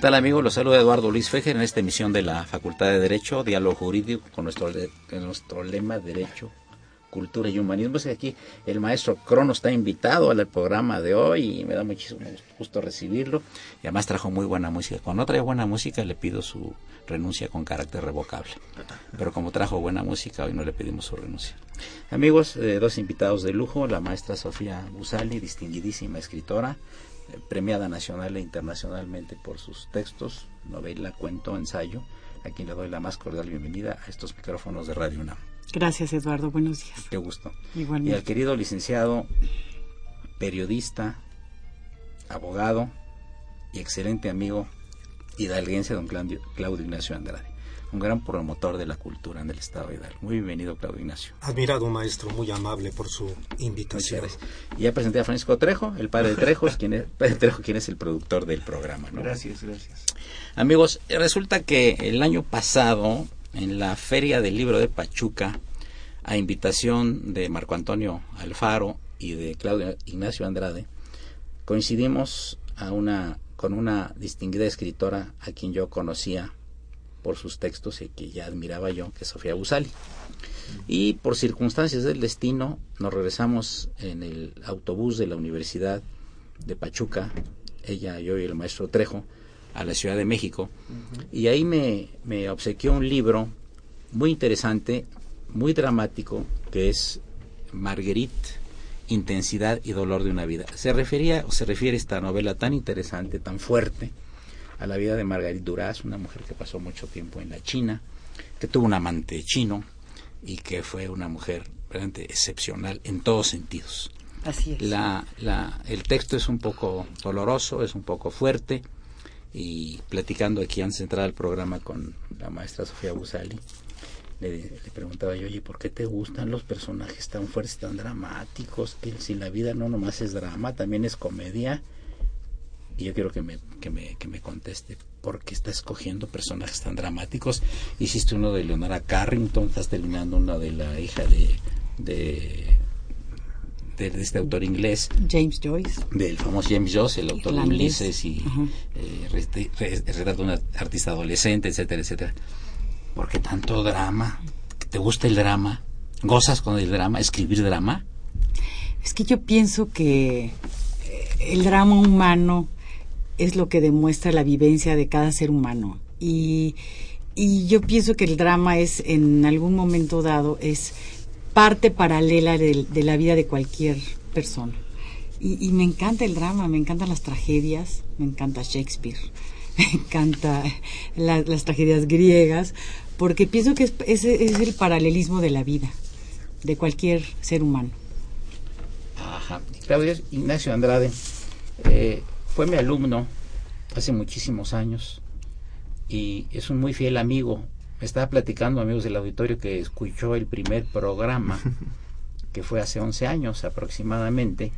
¿Qué tal amigos? Los saluda Eduardo Luis Fejer en esta emisión de la Facultad de Derecho, Diálogo Jurídico, con nuestro, nuestro lema Derecho, Cultura y Humanismo. Es aquí el maestro Crono está invitado al programa de hoy y me da muchísimo gusto recibirlo. Y además trajo muy buena música. Cuando trae buena música le pido su renuncia con carácter revocable. Pero como trajo buena música, hoy no le pedimos su renuncia. Amigos, eh, dos invitados de lujo, la maestra Sofía Busali, distinguidísima escritora, premiada nacional e internacionalmente por sus textos, novela, cuento, ensayo, a quien le doy la más cordial bienvenida a estos micrófonos de Radio UNAM. Gracias, Eduardo. Buenos días. Qué gusto. Igualmente. Y al querido licenciado, periodista, abogado y excelente amigo hidalguense, don Claudio, Claudio Ignacio Andrade un gran promotor de la cultura en el estado de Hidalgo. Muy bienvenido, Claudio Ignacio. Admirado maestro, muy amable por su invitación. Y ya presenté a Francisco Trejo, el padre de Trejos, quien es, padre Trejo, quien es el productor del programa. Gracias, gracias. Amigos, resulta que el año pasado, en la Feria del Libro de Pachuca, a invitación de Marco Antonio Alfaro y de Claudio Ignacio Andrade, coincidimos a una, con una distinguida escritora a quien yo conocía por sus textos y que ya admiraba yo, que es Sofía Busali. Y por circunstancias del destino nos regresamos en el autobús de la Universidad de Pachuca, ella, yo y el maestro Trejo, a la Ciudad de México. Y ahí me, me obsequió un libro muy interesante, muy dramático, que es Marguerite, Intensidad y Dolor de una Vida. Se refería o se refiere esta novela tan interesante, tan fuerte, a la vida de Margarita Duraz, una mujer que pasó mucho tiempo en la China, que tuvo un amante chino y que fue una mujer realmente excepcional en todos sentidos. Así es. La, la, el texto es un poco doloroso, es un poco fuerte y platicando aquí antes de entrar al programa con la maestra Sofía Busali, le, le, preguntaba yo, oye, ¿por qué te gustan los personajes tan fuertes, tan dramáticos? Que si la vida no nomás es drama, también es comedia y yo quiero que me, que me, que me conteste por qué está escogiendo personajes tan dramáticos. Hiciste uno de Leonora Carrington, estás terminando uno de la hija de, de, de, este autor inglés. James Joyce. Del famoso James Joyce, el autor de Ulises y eh, retrata de una artista adolescente, etcétera, etcétera. ¿Por qué tanto drama? ¿Te gusta el drama? ¿Gozas con el drama? ¿Escribir drama? Es que yo pienso que el drama humano es lo que demuestra la vivencia de cada ser humano. Y, y yo pienso que el drama es, en algún momento dado, es parte paralela de, la vida de cualquier persona. Y, me encanta el drama, me encantan las tragedias, me encanta Shakespeare, me encanta la, las tragedias griegas, porque pienso que es, es, el paralelismo de la vida, de cualquier ser humano. Ajá. Claudio Ignacio Andrade eh, fue mi alumno hace muchísimos años y es un muy fiel amigo. Me estaba platicando, amigos del auditorio, que escuchó el primer programa, que fue hace 11 años aproximadamente,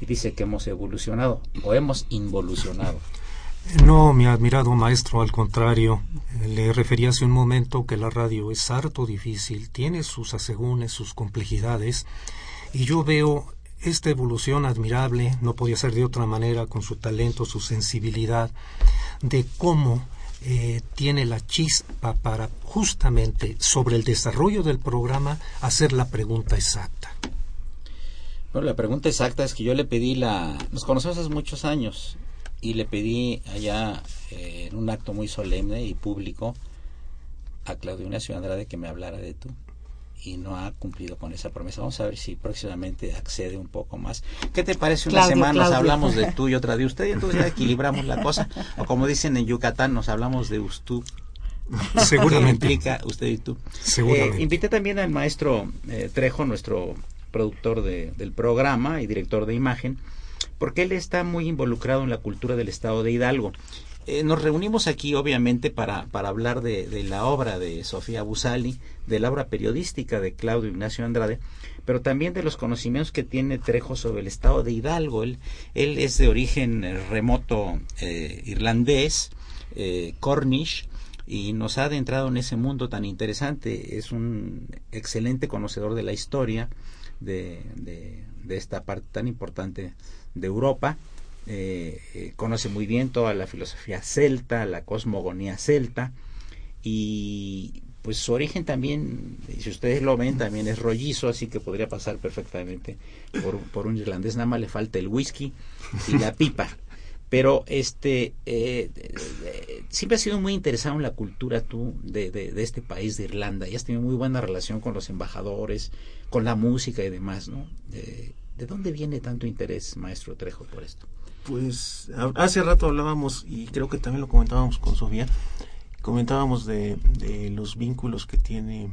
y dice que hemos evolucionado o hemos involucionado. No, mi admirado maestro, al contrario, le refería hace un momento que la radio es harto difícil, tiene sus asegúnes, sus complejidades, y yo veo esta evolución admirable, no podía ser de otra manera, con su talento, su sensibilidad, de cómo eh, tiene la chispa para justamente sobre el desarrollo del programa hacer la pregunta exacta. Bueno, la pregunta exacta es que yo le pedí la... Nos conocemos hace muchos años y le pedí allá eh, en un acto muy solemne y público a Claudio Ignacio Andrade que me hablara de tú y no ha cumplido con esa promesa. Vamos a ver si próximamente accede un poco más. ¿Qué te parece? Una semana nos hablamos de tú y otra de usted y entonces ya equilibramos la cosa. O como dicen en Yucatán, nos hablamos de usted. Seguramente. implica usted y tú. Seguramente. Eh, invité también al maestro eh, Trejo, nuestro productor de, del programa y director de imagen, porque él está muy involucrado en la cultura del estado de Hidalgo. Eh, nos reunimos aquí, obviamente, para, para hablar de, la obra de Sofía Busali, de la obra periodística de Claudio Ignacio Andrade, pero también de los conocimientos que tiene Trejo sobre el estado de Hidalgo. Él, él es de origen eh, remoto eh, irlandés, eh, Cornish, y nos ha adentrado en ese mundo tan interesante. Es un excelente conocedor de la historia de, de esta parte tan importante de Europa eh, eh, conoce muy bien toda la filosofía celta, la cosmogonía celta y pues su origen también, si ustedes lo ven, también es rollizo, así que podría pasar perfectamente por, un irlandés, nada más le falta el whisky y la pipa. Pero este eh, siempre has sido muy interesado en la cultura tú de, de, de, este país de Irlanda y has tenido muy buena relación con los embajadores, con la música y demás, ¿no? ¿De dónde viene tanto interés, maestro Trejo, por esto? Pues hace rato hablábamos, y creo que también lo comentábamos con Sofía, comentábamos de, de los vínculos que tiene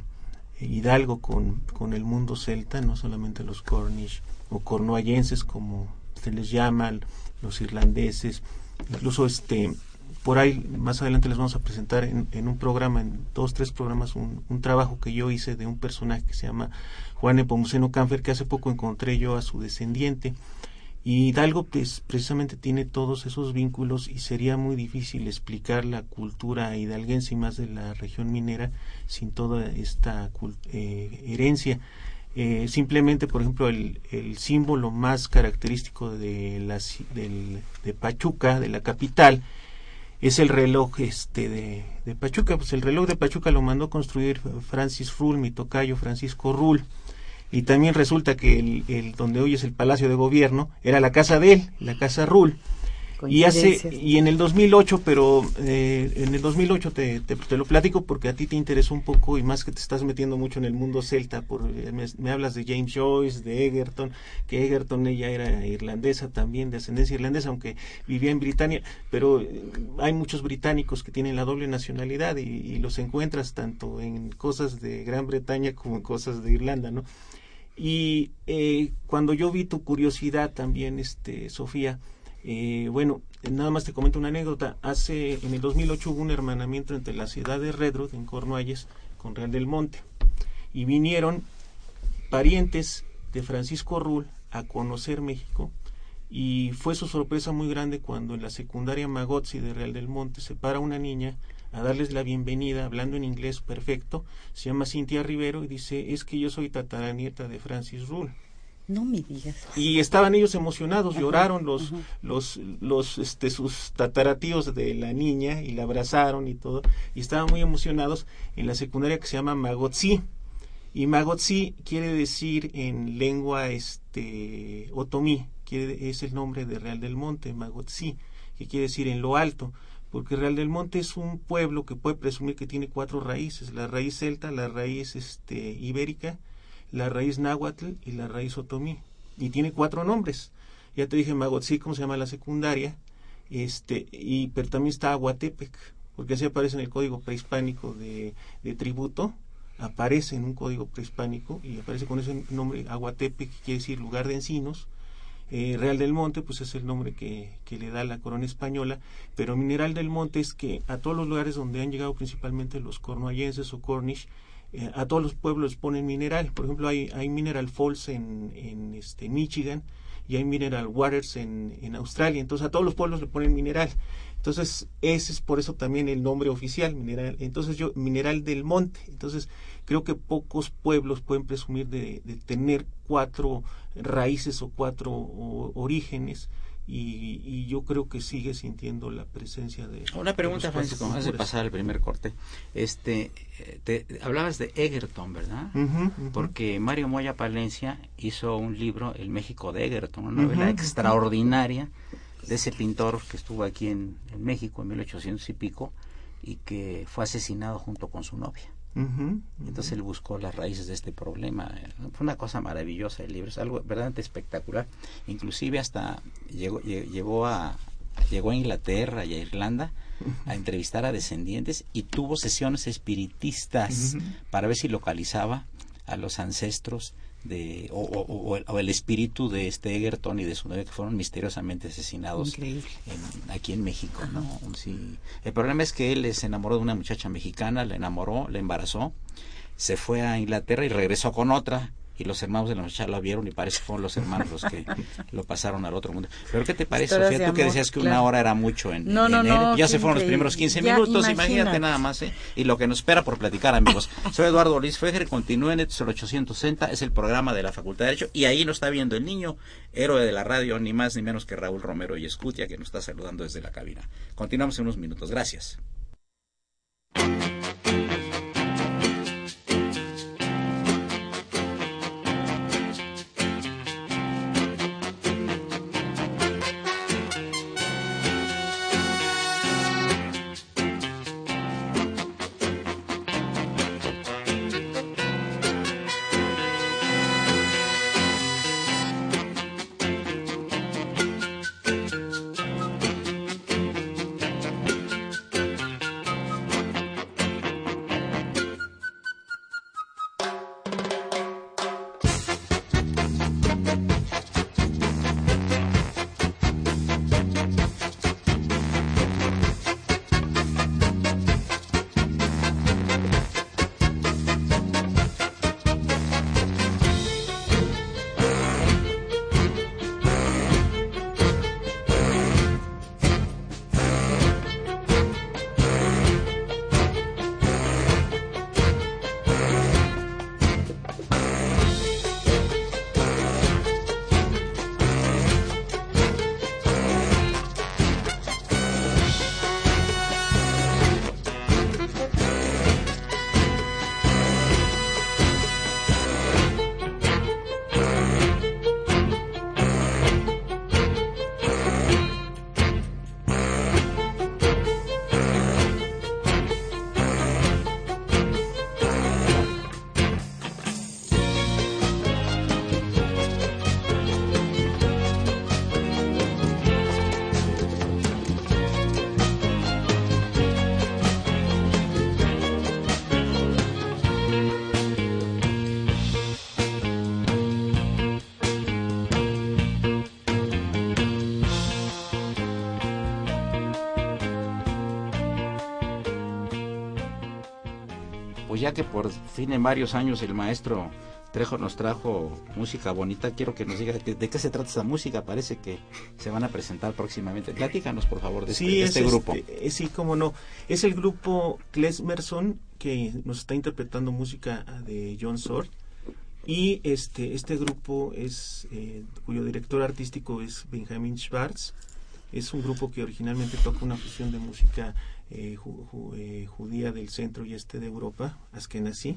Hidalgo con, con, el mundo celta, no solamente los Cornish o cornuallenses como se les llama, los irlandeses, incluso este por ahí más adelante les vamos a presentar en, en un programa, en dos, tres programas, un, un, trabajo que yo hice de un personaje que se llama Juan Epomuceno Canfer, que hace poco encontré yo a su descendiente. Y Hidalgo pues, precisamente tiene todos esos vínculos y sería muy difícil explicar la cultura hidalguense y más de la región minera sin toda esta eh, herencia. Eh, simplemente, por ejemplo, el, símbolo más característico de, la, del, de Pachuca, de la capital, es el reloj este de, de, Pachuca. Pues el reloj de Pachuca lo mandó construir Francis Rull, mi tocayo Francisco Rull y también resulta que el, el, donde hoy es el Palacio de Gobierno era la casa de él, la casa Rull. Y hace y en el 2008, pero eh, en el 2008 te, te, te, lo platico porque a ti te interesó un poco y más que te estás metiendo mucho en el mundo celta. Por, me, me, hablas de James Joyce, de Egerton, que Egerton ella era irlandesa también, de ascendencia irlandesa, aunque vivía en Britania, pero hay muchos británicos que tienen la doble nacionalidad y, y los encuentras tanto en cosas de Gran Bretaña como en cosas de Irlanda, ¿no? Y eh, cuando yo vi tu curiosidad también, este, Sofía, eh, bueno, nada más te comento una anécdota. Hace, en el 2008 hubo un hermanamiento entre la ciudad de Redruth, en Cornualles, con Real del Monte. Y vinieron parientes de Francisco Rull a conocer México. Y fue su sorpresa muy grande cuando en la secundaria Magotzi de Real del Monte se para una niña a darles la bienvenida hablando en inglés perfecto. Se llama Cintia Rivero y dice, es que yo soy tataranieta de Francis Rull. No me digas. Y estaban ellos emocionados, ajá, lloraron los, ajá. los, los, este, sus tataratíos de la niña y la abrazaron y todo. Y estaban muy emocionados en la secundaria que se llama Magotzi. Y Magotzi quiere decir en lengua este, otomí, quiere, es el nombre de Real del Monte, Magotzi, que quiere decir en lo alto porque Real del Monte es un pueblo que puede presumir que tiene cuatro raíces, la raíz celta, la raíz este, ibérica, la raíz náhuatl y la raíz otomí, y tiene cuatro nombres. Ya te dije Magotzi, cómo se llama la secundaria, este, y, pero también está Aguatepec, porque así aparece en el código prehispánico de, de tributo, aparece en un código prehispánico y aparece con ese nombre Aguatepec, que quiere decir lugar de encinos, eh, Real del Monte, pues es el nombre que, que, le da la corona española, pero Mineral del Monte es que a todos los lugares donde han llegado principalmente los cornuallenses o cornish, eh, a todos los pueblos ponen mineral. Por ejemplo, hay, hay Mineral Falls en, en este, Michigan y hay mineral waters en, en Australia. Entonces a todos los pueblos le ponen mineral. Entonces, ese es por eso también el nombre oficial, mineral. Entonces, yo, mineral del monte. Entonces, creo que pocos pueblos pueden presumir de, tener cuatro raíces o cuatro orígenes. Y, yo creo que sigue sintiendo la presencia de una pregunta Francisco antes de pasar al primer corte este te, hablabas de Egerton verdad porque Mario Moya Palencia hizo un libro El México de Egerton una novela extraordinaria de ese pintor que estuvo aquí en, México en 1800 y pico y que fue asesinado junto con su novia. Entonces él buscó las raíces de este problema. Fue una cosa maravillosa el libro, es algo verdaderamente espectacular. Inclusive hasta llegó, llegó a llegó a Inglaterra y a Irlanda a entrevistar a descendientes y tuvo sesiones espiritistas para ver si localizaba a los ancestros de o, el, espíritu de este Egerton y de su novia que fueron misteriosamente asesinados aquí en México no sí. el problema es que él se enamoró de una muchacha mexicana la enamoró la embarazó se fue a Inglaterra y regresó con otra y los hermanos de la muchacha la vieron y parece que fueron los hermanos los que lo pasaron al otro mundo. Pero ¿qué te parece, Sofía? Tú que decías que una hora era mucho en, no, no, ya se fueron los primeros 15 minutos, imagínate. nada más, ¿eh? Y lo que nos espera por platicar, amigos. Soy Eduardo Luis Fejer, continúen, en el 860, es el programa de la Facultad de Derecho, y ahí nos está viendo el niño, héroe de la radio, ni más ni menos que Raúl Romero y Escutia, que nos está saludando desde la cabina. Continuamos en unos minutos, gracias. Ya que por fin en varios años el maestro Trejo nos trajo música bonita, quiero que nos diga de, qué se trata esta música. Parece que se van a presentar próximamente. Platícanos, por favor, de este, este grupo. Este, eh, sí, cómo no. Es el grupo Klesmerson que nos está interpretando música de John Sord. Y este, este grupo es eh, cuyo director artístico es Benjamin Schwartz. Es un grupo que originalmente toca una fusión de música eh, eh, judía del centro y este de Europa, Askenazi,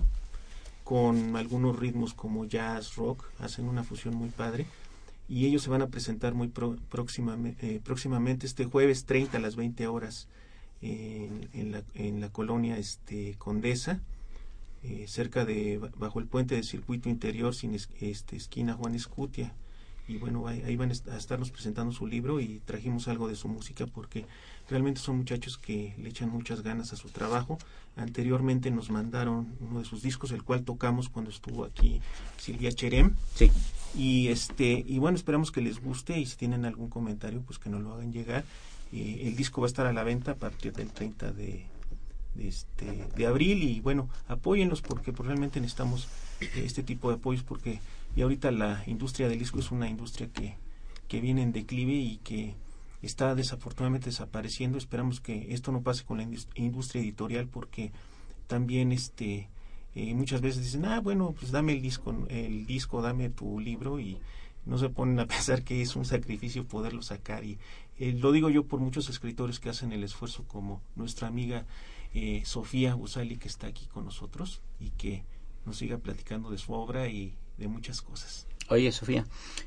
con algunos ritmos como jazz, rock, hacen una fusión muy padre y ellos se van a presentar muy próximamente, eh, próximamente este jueves 30 a las 20 horas en, la, en la colonia este, Condesa, cerca de, bajo el puente de circuito interior sin este, esquina Juan Escutia y bueno, ahí, van a estarnos presentando su libro y trajimos algo de su música porque realmente son muchachos que le echan muchas ganas a su trabajo. Anteriormente nos mandaron uno de sus discos, el cual tocamos cuando estuvo aquí Silvia Cherem. Sí. Y este y bueno, esperamos que les guste y si tienen algún comentario, pues que nos lo hagan llegar. Eh, el disco va a estar a la venta a partir del 30 de, este, de abril y bueno, apóyenlos porque pues, realmente necesitamos este tipo de apoyos porque y ahorita la industria del disco es una industria que que viene en declive y que está desafortunadamente desapareciendo. Esperamos que esto no pase con la industria editorial porque también este eh, muchas veces dicen, ah, bueno, pues dame el disco, el disco, dame tu libro y no se ponen a pensar que es un sacrificio poderlo sacar y eh, lo digo yo por muchos escritores que hacen el esfuerzo como nuestra amiga eh, Sofía Busali que está aquí con nosotros y que nos siga platicando de su obra y de muchas cosas. Oye, Sofía,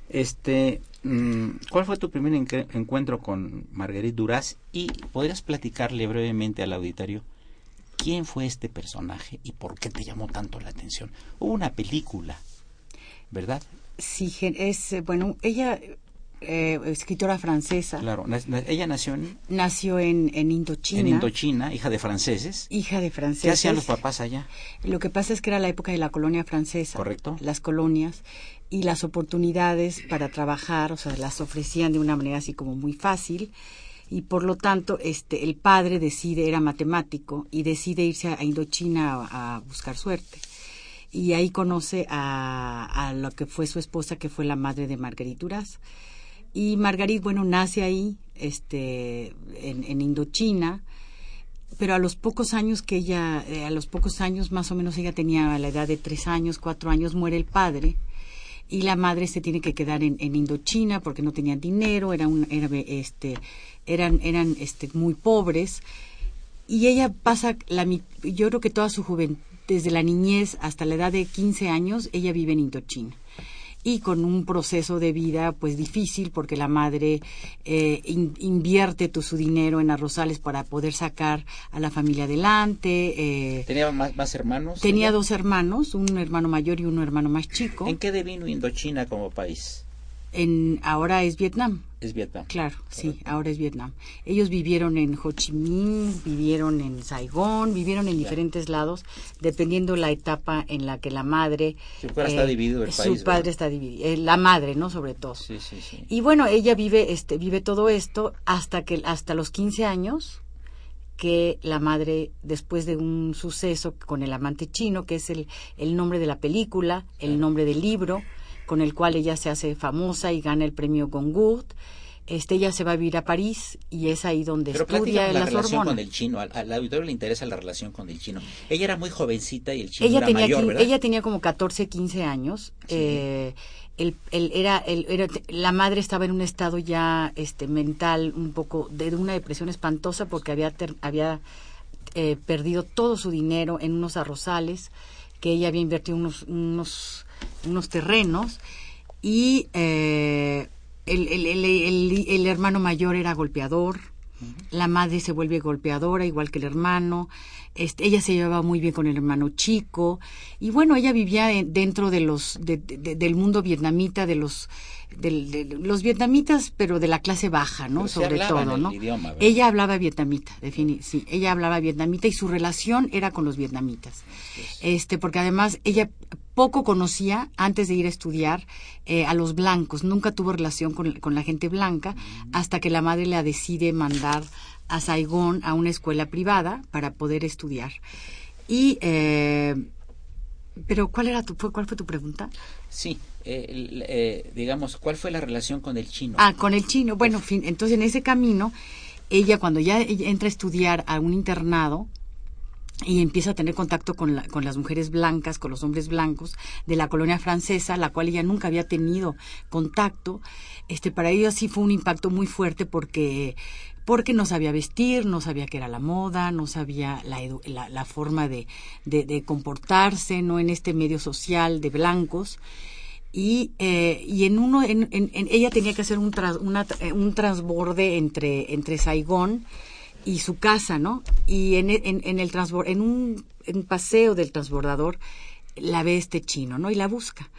este, mm, ¿cuál fue tu primer encuentro con Marguerite Duras? Y podrías platicarle brevemente al auditorio quién fue este personaje y por qué te llamó tanto la atención. Hubo una película, ¿verdad? Sí, es, eh, bueno, ella eh, escritora francesa. Claro, ella nació en... Nació en, en, Indochina. En Indochina, hija de franceses. Hija de franceses. ¿Qué hacían los papás allá? Lo que pasa es que era la época de la colonia francesa. Correcto. Las colonias y las oportunidades para trabajar, o sea, las ofrecían de una manera así como muy fácil y por lo tanto este el padre decide era matemático y decide irse a Indochina a buscar suerte y ahí conoce a, a, lo que fue su esposa, que fue la madre de Margarituras. Y Margarit, bueno, nace ahí, este, en, Indochina, pero a los pocos años que ella, eh, a los pocos años más o menos ella tenía la edad de tres años, cuatro años, muere el padre y la madre se tiene que quedar en, en Indochina porque no tenían dinero, era un, era, este, eran, eran este, muy pobres y ella pasa la, yo creo que toda su juventud desde la niñez hasta la edad de 15 años, ella vive en Indochina y con un proceso de vida pues difícil porque la madre eh, invierte todo su dinero en arrozales para poder sacar a la familia adelante. Eh, ¿Tenía más, hermanos? Tenía dos hermanos, un hermano mayor y un hermano más chico. ¿En qué devino Indochina como país? En, ahora es Vietnam. Es Vietnam. Claro, sí, ahora es Vietnam. Ellos vivieron en Ho Chi Minh, vivieron en Saigón, vivieron en diferentes lados, dependiendo la etapa en la que la madre... Su padre está eh, dividido el país. Su padre está dividido, eh, la madre, ¿no? Sobre todo. Sí, sí, sí. Y bueno, ella vive, este, vive todo esto hasta que, hasta los 15 años, que la madre, después de un suceso con el amante chino, que es el, el nombre de la película, el nombre del libro, con el cual ella se hace famosa y gana el premio Goncourt. Este, ella se va a vivir a París y es ahí donde estudia la la relación con el chino. Al, auditorio le interesa la relación con el chino. Ella era muy jovencita y el chino ella era tenía, mayor, ¿verdad? Ella tenía como 14, 15 años. Eh, el, el, era, el, la madre estaba en un estado ya este, mental un poco de una depresión espantosa porque había, había eh, perdido todo su dinero en unos arrozales que ella había invertido unos, unos unos terrenos y eh, el, el, el, el, hermano mayor era golpeador, la madre se vuelve golpeadora igual que el hermano, este, ella se llevaba muy bien con el hermano chico y bueno, ella vivía dentro de los del mundo vietnamita, de los de, los vietnamitas, pero de la clase baja, ¿no? Sobre todo, ¿no? ella hablaba vietnamita, sí, ella hablaba vietnamita y su relación era con los vietnamitas, este, porque además ella poco conocía antes de ir a estudiar eh, a los blancos, nunca tuvo relación con, con la gente blanca hasta que la madre la decide mandar a Saigón a una escuela privada para poder estudiar. Y, eh, pero ¿cuál era tu, cuál fue tu pregunta? Sí, eh, digamos, ¿cuál fue la relación con el chino? Ah, con el chino. Bueno, fin, entonces en ese camino, ella cuando ya entra a estudiar a un internado, y empieza a tener contacto con, con las mujeres blancas, con los hombres blancos de la colonia francesa, la cual ella nunca había tenido contacto. Este, para ella sí fue un impacto muy fuerte porque porque no sabía vestir, no sabía qué era la moda, no sabía la, la, la forma de, comportarse, no en este medio social de blancos. Y, eh, y en uno, en, en, ella tenía que hacer un, un transborde entre, entre Saigón y su casa, ¿no? Y en, en, en el transbord, en un, paseo del transbordador la ve este chino, ¿no? Y la busca.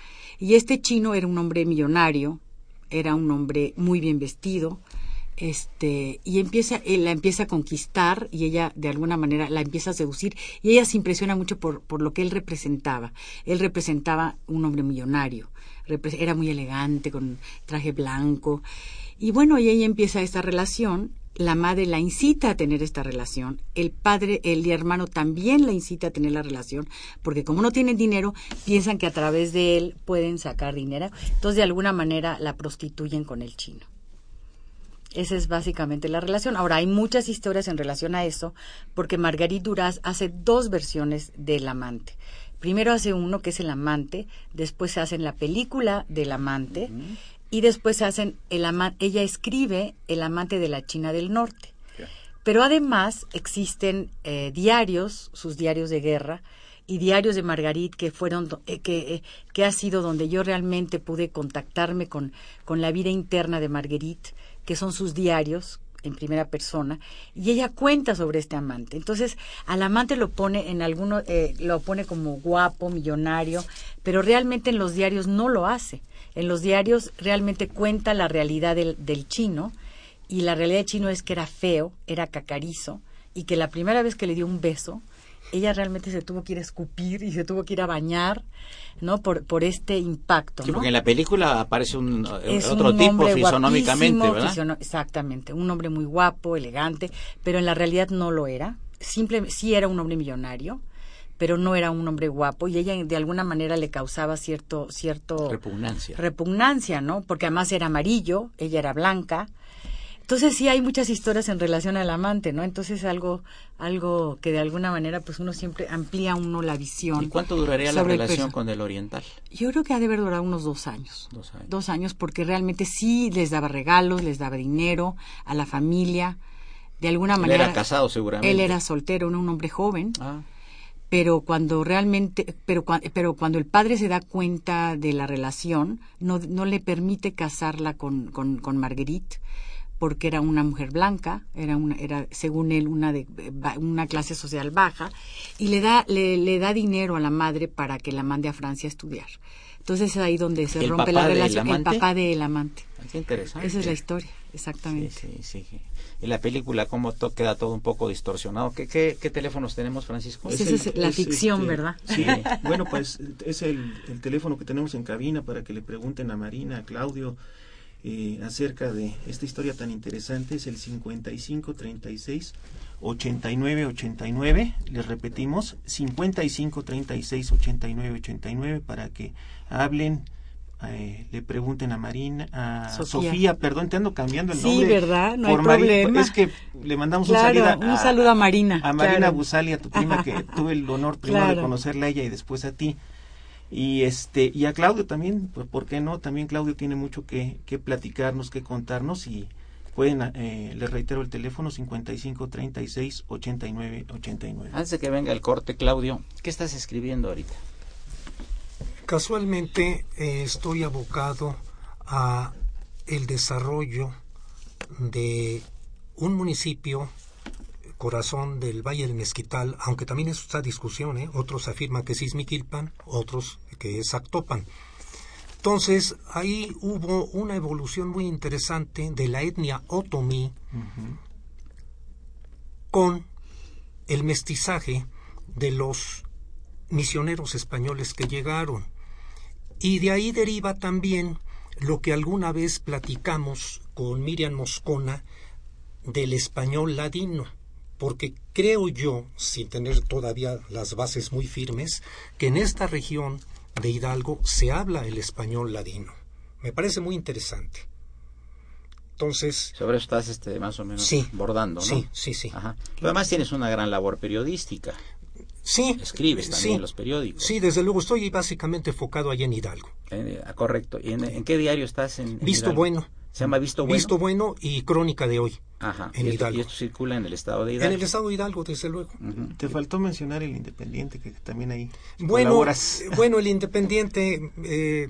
Y este chino era un hombre millonario, era un hombre muy bien vestido, este, y empieza, él la empieza a conquistar y ella de alguna manera la empieza a seducir y ella se impresiona mucho por, por lo que él representaba. Él representaba un hombre millonario, era muy elegante, con traje blanco. Y bueno, y ella empieza esta relación la madre la incita a tener esta relación, el padre, el hermano también la incita a tener la relación, porque como no tienen dinero, piensan que a través de él pueden sacar dinero, entonces de alguna manera la prostituyen con el chino. Esa es básicamente la relación. Ahora, hay muchas historias en relación a eso, porque Marguerite Duras hace dos versiones del amante. Primero hace uno que es el amante, después se hace la película del amante, y después hacen el ella escribe el amante de la China del Norte. Pero además existen eh, diarios, sus diarios de guerra y diarios de Margarit que fueron eh, que, eh, que ha sido donde yo realmente pude contactarme con, con la vida interna de Marguerite, que son sus diarios en primera persona y ella cuenta sobre este amante. Entonces, al amante lo pone en alguno lo pone como guapo, millonario, pero realmente en los diarios no lo hace en los diarios realmente cuenta la realidad del, del chino y la realidad del chino es que era feo, era cacarizo y que la primera vez que le dio un beso, ella realmente se tuvo que ir a escupir y se tuvo que ir a bañar, ¿no? Por, por este impacto, sí, porque en la película aparece un, otro tipo fisonómicamente, ¿verdad? exactamente, un hombre muy guapo, elegante, pero en la realidad no lo era. Simple, sí era un hombre millonario, pero no era un hombre guapo y ella de alguna manera le causaba cierto cierto repugnancia repugnancia no porque además era amarillo ella era blanca entonces sí hay muchas historias en relación al amante no entonces algo algo que de alguna manera pues uno siempre amplía uno la visión y cuánto duraría la relación con el oriental yo creo que ha de haber durado unos dos años. Dos años. Dos años porque realmente sí les daba regalos les daba dinero a la familia. De alguna él manera era casado seguramente. él era soltero un hombre joven. Ah. Pero cuando realmente, pero, pero cuando el padre se da cuenta de la relación, no, no le permite casarla con, con, con Marguerite, porque era una mujer blanca, era una, era según él una de una clase social baja, y le da, le, le da dinero a la madre para que la mande a Francia a estudiar. Entonces es ahí donde se rompe la relación. El papá del amante. Ah, qué interesante. Esa es la historia, exactamente. Sí, sí, sí. En la película, cómo queda todo un poco distorsionado. ¿Qué, qué, qué teléfonos tenemos, Francisco? Esa es, la ficción, este, ¿verdad? Sí, bueno, pues es el, el, teléfono que tenemos en cabina para que le pregunten a Marina, a Claudio, eh, acerca de esta historia tan interesante. Es el 5536 8989. Les repetimos, 5536 8989 para que hablen eh, le pregunten a Marina, a Sofía. perdón, te ando cambiando el nombre. Sí, ¿verdad? No hay problema. Es que le mandamos claro, un, un saludo a Marina. A Marina claro. Busali, a tu prima, que tuve el honor primero Claro. de conocerla a ella y después a ti. Y este y a Claudio también, pues ¿por qué no? También Claudio tiene mucho que, que platicarnos, que contarnos y pueden, eh, les reitero el teléfono 55 36 89 89. Antes de que venga el corte, Claudio, ¿qué estás escribiendo ahorita? Casualmente eh, estoy abocado a el desarrollo de un municipio corazón del Valle del Mezquital, aunque también es esta discusión, ¿eh? otros afirman que es Izmiquilpan, otros que es Actopan. Entonces, ahí hubo una evolución muy interesante de la etnia otomí con el mestizaje de los misioneros españoles que llegaron. Y de ahí deriva también lo que alguna vez platicamos con Miriam Moscona del español ladino, porque creo yo, sin tener todavía las bases muy firmes, que en esta región de Hidalgo se habla el español ladino. Me parece muy interesante. Entonces, Sobre eso estás este, más o menos Sí. bordando, ¿no? sí, sí, sí. Ajá. Pero además tienes una gran labor periodística. Sí, Escribes también sí. en los periódicos. Sí, desde luego estoy básicamente enfocado allá en Hidalgo. Eh, correcto. ¿Y en, en qué diario estás? En, en Visto Hidalgo? Bueno. Se llama Visto Bueno. Visto Bueno y Crónica de hoy. Ajá. en y, esto, Hidalgo. y esto circula en el estado de En Hidalgo. el estado de Hidalgo, desde luego. Te faltó mencionar el Independiente, que también ahí Bueno, colaboras. eh, bueno, el Independiente, eh,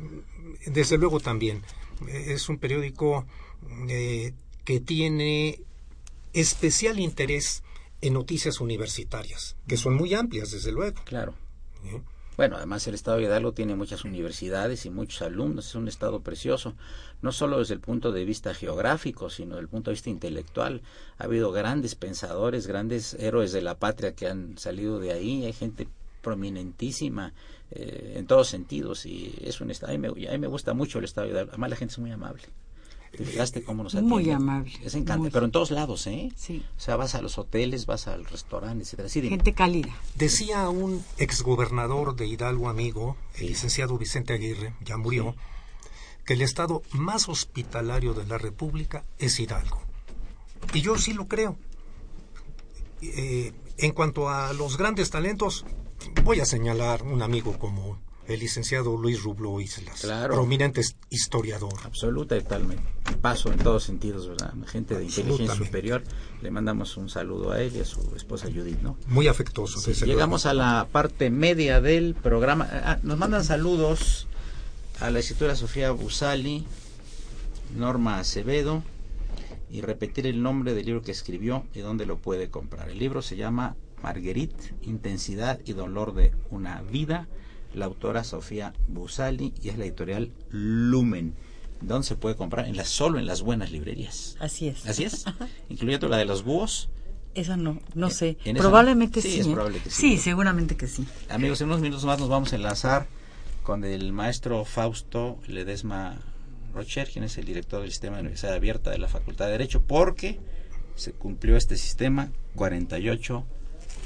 desde luego también, eh, es un periódico eh, que tiene especial interés en noticias universitarias, que son muy amplias, desde luego. Claro. Bueno, además el estado de Hidalgo tiene muchas universidades y muchos alumnos, es un estado precioso, no solo desde el punto de vista geográfico, sino desde el punto de vista intelectual. Ha habido grandes pensadores, grandes héroes de la patria que han salido de ahí, hay gente prominentísima eh, en todos sentidos y es un estado, a mí, me, gusta mucho el estado de Hidalgo, además la gente es muy amable. ¿Te fijaste cómo nos Muy amable, Es encantador, muy. pero en todos lados, ¿eh? Sí. O sea, vas a los hoteles, vas al restaurante, etcétera. Así de, Gente cálida. Decía un exgobernador de Hidalgo amigo, el licenciado Vicente Aguirre, ya murió, que el estado más hospitalario de la República es Hidalgo. Y yo sí lo creo. Eh, en cuanto a los grandes talentos, voy a señalar un amigo como el licenciado Luis Rublo Islas, Claro. prominente historiador. absoluta y totalmente. Paso en todos sentidos, ¿verdad? Gente de inteligencia superior. Le mandamos un saludo a él y a su esposa Judith, ¿no? Muy afectuoso. desde Llegamos a la parte media del programa. Ah, nos mandan saludos a la escritora Sofía Busali, Norma Acevedo, y repetir el nombre del libro que escribió y dónde lo puede comprar. El libro se llama Marguerite, Intensidad y Dolor de una Vida. La autora Sofía Busali y es la editorial Lumen. ¿Dónde se puede comprar? En las, solo en las buenas librerías. Así es. Así es. Incluyendo la de los búhos. Esa no, no sé. esa Probablemente. Sí, sí. ¿eh? probable que sí. Sí, seguramente que sí. Amigos, en unos minutos más nos vamos a enlazar con el maestro Fausto Ledesma Rocher, quien es el director del sistema de Universidad Abierta de la Facultad de Derecho, porque se cumplió este sistema 48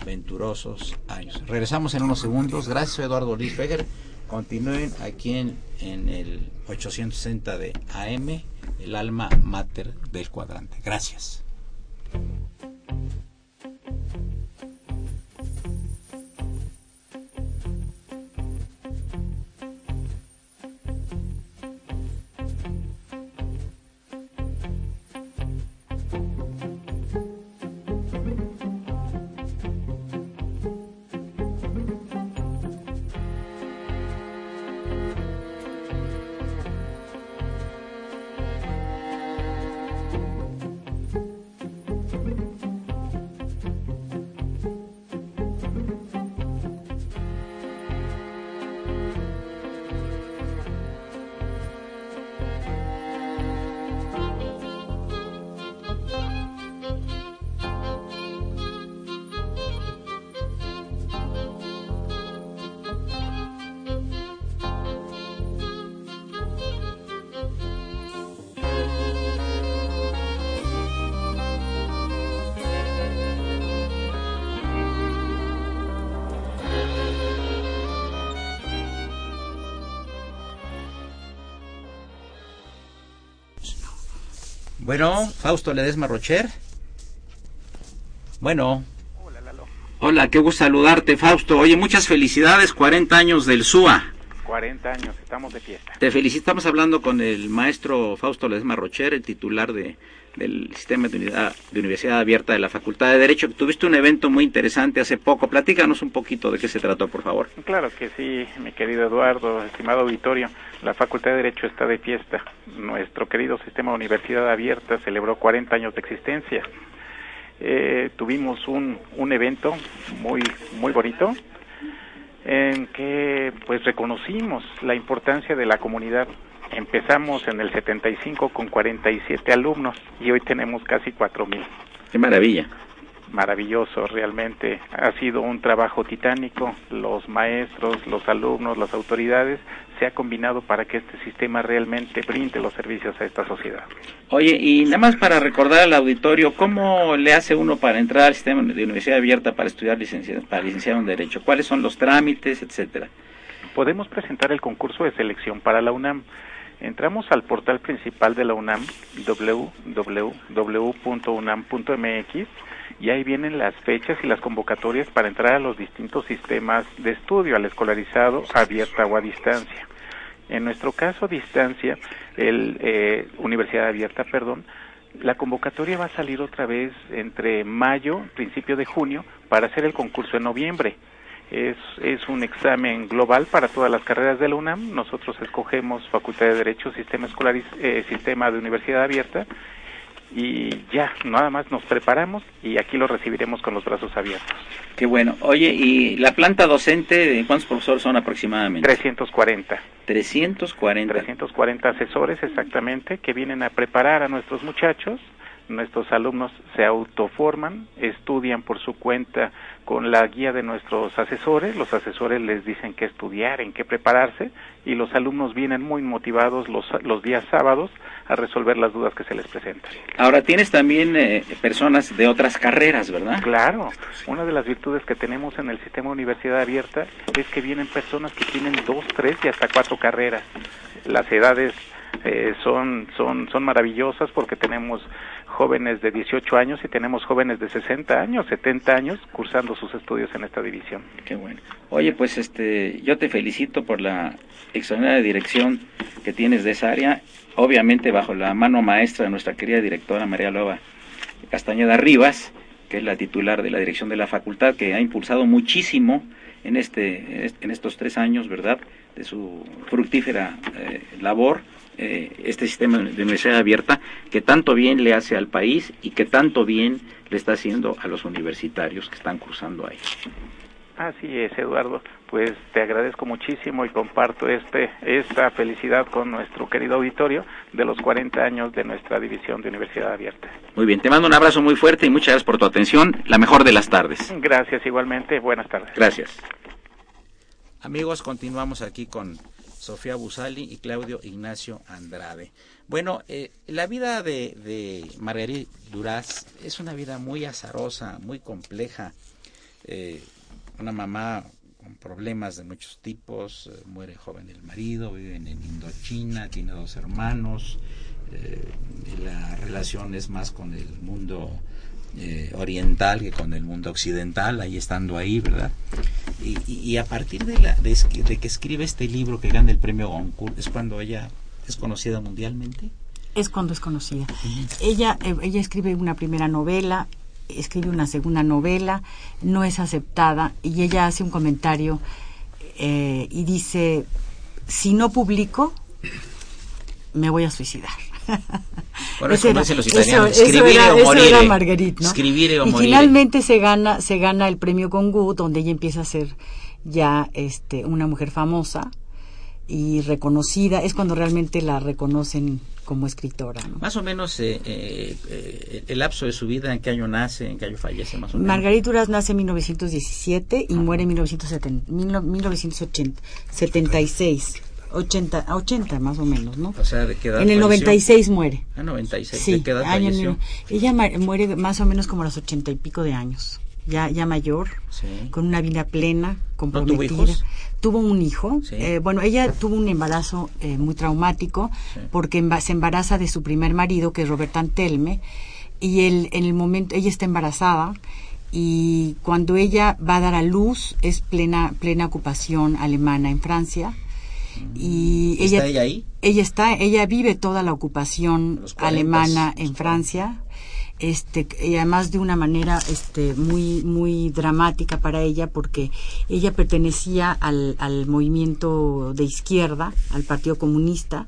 venturosos años. Regresamos en unos segundos. Gracias, Eduardo Luis Feger. Continúen aquí en, en el 860 de AM, el alma mater del cuadrante. Gracias. Bueno, Fausto Ledesma Rocher. Bueno. Hola, qué gusto saludarte, Fausto. Oye, muchas felicidades, 40 años del SUA. 40 años, estamos de fiesta. Te felicitamos hablando con el maestro Fausto Ledesma Rocher, el titular de, del sistema de, unidad, de Universidad Abierta de la Facultad de Derecho. Tuviste un evento muy interesante hace poco. Platícanos un poquito de qué se trató, por favor. Claro que sí, mi querido Eduardo, estimado auditorio. La Facultad de Derecho está de fiesta. Nuestro querido sistema de Universidad Abierta celebró 40 años de existencia. Eh, tuvimos un, un evento muy, muy bonito en que pues reconocimos la importancia de la comunidad. Empezamos en el 75 con 47 alumnos y hoy tenemos casi 4000. Qué maravilla. Maravilloso, realmente. Ha sido un trabajo titánico. Los maestros, los alumnos, las autoridades se ha combinado para que este sistema realmente brinde los servicios a esta sociedad. Oye, y nada más para recordar al auditorio, ¿cómo le hace uno para entrar al sistema de universidad abierta para estudiar licenciado, para licenciado en Derecho? ¿Cuáles son los trámites, etcétera? Podemos presentar el concurso de selección para la UNAM. Entramos al portal principal de la UNAM, www.unam.mx, y ahí vienen las fechas y las convocatorias para entrar a los distintos sistemas de estudio, al escolarizado, abierta o a distancia. En nuestro caso, distancia, el eh, Universidad Abierta, perdón, la convocatoria va a salir otra vez entre mayo, principio de junio, para hacer el concurso en noviembre. Es, es un examen global para todas las carreras de la UNAM. Nosotros escogemos Facultad de Derecho, Sistema, escolariz eh, sistema de Universidad Abierta y ya, nada más nos preparamos y aquí lo recibiremos con los brazos abiertos. Qué bueno. Oye, ¿y la planta docente, cuántos profesores son aproximadamente? 340. 340. 340 asesores exactamente que vienen a preparar a nuestros muchachos nuestros alumnos se autoforman, estudian por su cuenta con la guía de nuestros asesores, los asesores les dicen qué estudiar, en qué prepararse y los alumnos vienen muy motivados los, los días sábados a resolver las dudas que se les presentan. Ahora tienes también eh, personas de otras carreras, ¿verdad? Claro, una de las virtudes que tenemos en el sistema universidad abierta es que vienen personas que tienen dos, tres y hasta cuatro carreras. Las edades eh, son, son, son maravillosas porque tenemos jóvenes de 18 años y tenemos jóvenes de 60 años, 70 años cursando sus estudios en esta división. Qué bueno. Oye, pues este, yo te felicito por la extraordinaria dirección que tienes de esa área, obviamente bajo la mano maestra de nuestra querida directora María Loba Castañeda Rivas, que es la titular de la dirección de la facultad, que ha impulsado muchísimo en este en estos tres años, ¿verdad?, de su fructífera eh, labor eh, este sistema de universidad abierta que tanto bien le hace al país y que tanto bien le está haciendo a los universitarios que están cursando ahí. Así es, Eduardo. Pues te agradezco muchísimo y comparto este esta felicidad con nuestro querido auditorio de los 40 años de nuestra división de Universidad Abierta. Muy bien, te mando un abrazo muy fuerte y muchas gracias por tu atención. La mejor de las tardes. Gracias igualmente. Buenas tardes. Gracias. Amigos, continuamos aquí con Sofía Busali y Claudio Ignacio Andrade. Bueno, eh, la vida de, de Duraz es una vida muy azarosa, muy compleja. Eh, una mamá con problemas de muchos tipos, eh, muere joven el marido, vive en Indochina, tiene dos hermanos, la relación es más con el mundo eh, oriental que con el mundo occidental, ahí estando ahí, ¿verdad? Y, a partir de, la, de, que escribe este libro que gana el premio Goncourt, es cuando ella es conocida mundialmente. Es cuando es conocida. Ella, eh, ella escribe una primera novela, escribe una segunda novela, no es aceptada y ella hace un comentario eh, y dice, si no publico, me voy a suicidar. Bueno, eso dicen los italianos, escribir o morir. Marguerite, Escribir o y finalmente se gana, se gana el premio Goncourt, donde ella empieza a ser ya este, una mujer famosa y reconocida. Es cuando realmente la reconocen como escritora. Más o menos eh, eh, eh, el lapso de su vida, en qué año nace, en qué año fallece, más o menos. Margarita Duras nace en 1917 y muere en 1976. 80, 80 más o menos, ¿no? O sea, ¿de qué edad En el 96 muere. Ah, 96. Sí, ¿De qué edad falleció? ella muere más o menos como a los 80 y pico de años. Ya, ya mayor, con una vida plena, comprometida. tuvo hijos? Tuvo un hijo. Eh, bueno, ella tuvo un embarazo eh, muy traumático porque se embaraza de su primer marido, que es Robert Antelme, y él, en el momento, ella está embarazada y cuando ella va a dar a luz es plena plena ocupación alemana en Francia y ¿Está ella, ella ahí? Ella está, ella vive toda la ocupación alemana en Francia. Este, y además de una manera este, muy, muy dramática para ella, porque ella pertenecía al, al movimiento de izquierda, al Partido Comunista,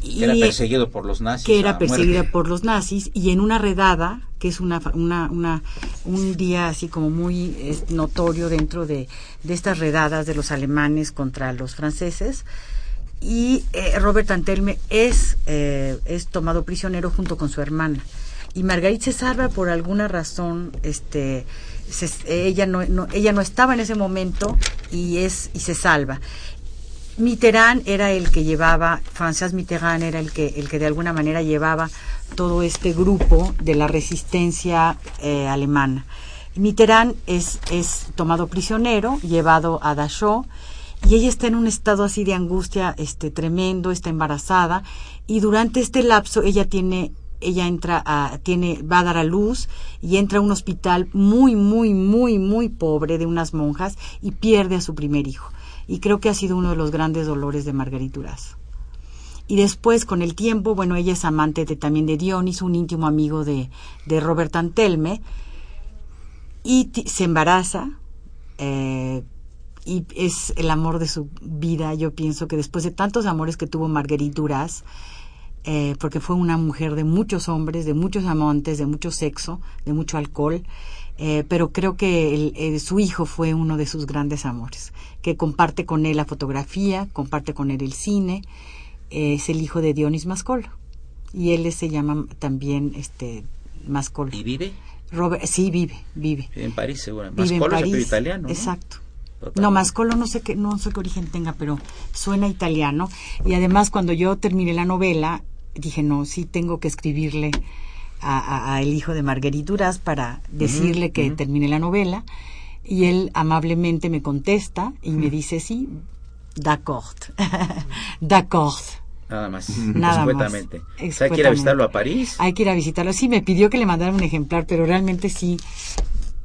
que era perseguido por los nazis. Que era perseguida por los nazis y en una redada, que es una, una, una un día así como muy notorio dentro de, de, estas redadas de los alemanes contra los franceses, y eh, Robert Antelme es, eh, es tomado prisionero junto con su hermana. Y Margarita se salva por alguna razón, este, ella no, no, ella no estaba en ese momento y es y se salva Mitterrand era el que llevaba, François Mitterrand era el que, el que de alguna manera llevaba todo este grupo de la resistencia eh, alemana. Mitterrand es, es tomado prisionero, llevado a Dachau, y ella está en un estado así de angustia este tremendo, está embarazada, y durante este lapso ella tiene ella entra a, tiene, va a dar a luz y entra a un hospital muy, muy, muy, muy pobre de unas monjas y pierde a su primer hijo y creo que ha sido uno de los grandes dolores de Margarita Duraz. Y después, con el tiempo, bueno, ella es amante de, también de Dionis, un íntimo amigo de, de Robert Antelme, y se embaraza, eh, y es el amor de su vida. Yo pienso que después de tantos amores que tuvo Marguerite Duras, eh, porque fue una mujer de muchos hombres, de muchos amantes, de mucho sexo, de mucho alcohol, eh, pero creo que su hijo fue uno de sus grandes amores que comparte con él la fotografía, comparte con él el cine, es el hijo de Dionis Mascolo. y él se llama también este Mascolo. ¿Y vive? Robert, sí, vive, vive. En París. Vive en Mascolo es París. apellido italiano. ¿no? Exacto. Totalmente. No, Mascolo no sé qué, no sé qué origen tenga, pero suena italiano. Y además cuando yo terminé la novela, dije, no, sí tengo que escribirle a, a- a el hijo de Marguerite Duras para decirle que terminé la novela. Y él amablemente me contesta y me dice, sí, d'accord. d'accord. Nada más. Nada más. Escuetamente. O sea, ¿quiere Escuetamente. visitarlo a París? Hay que ir a visitarlo. Sí, me pidió que le mandara un ejemplar, pero realmente sí,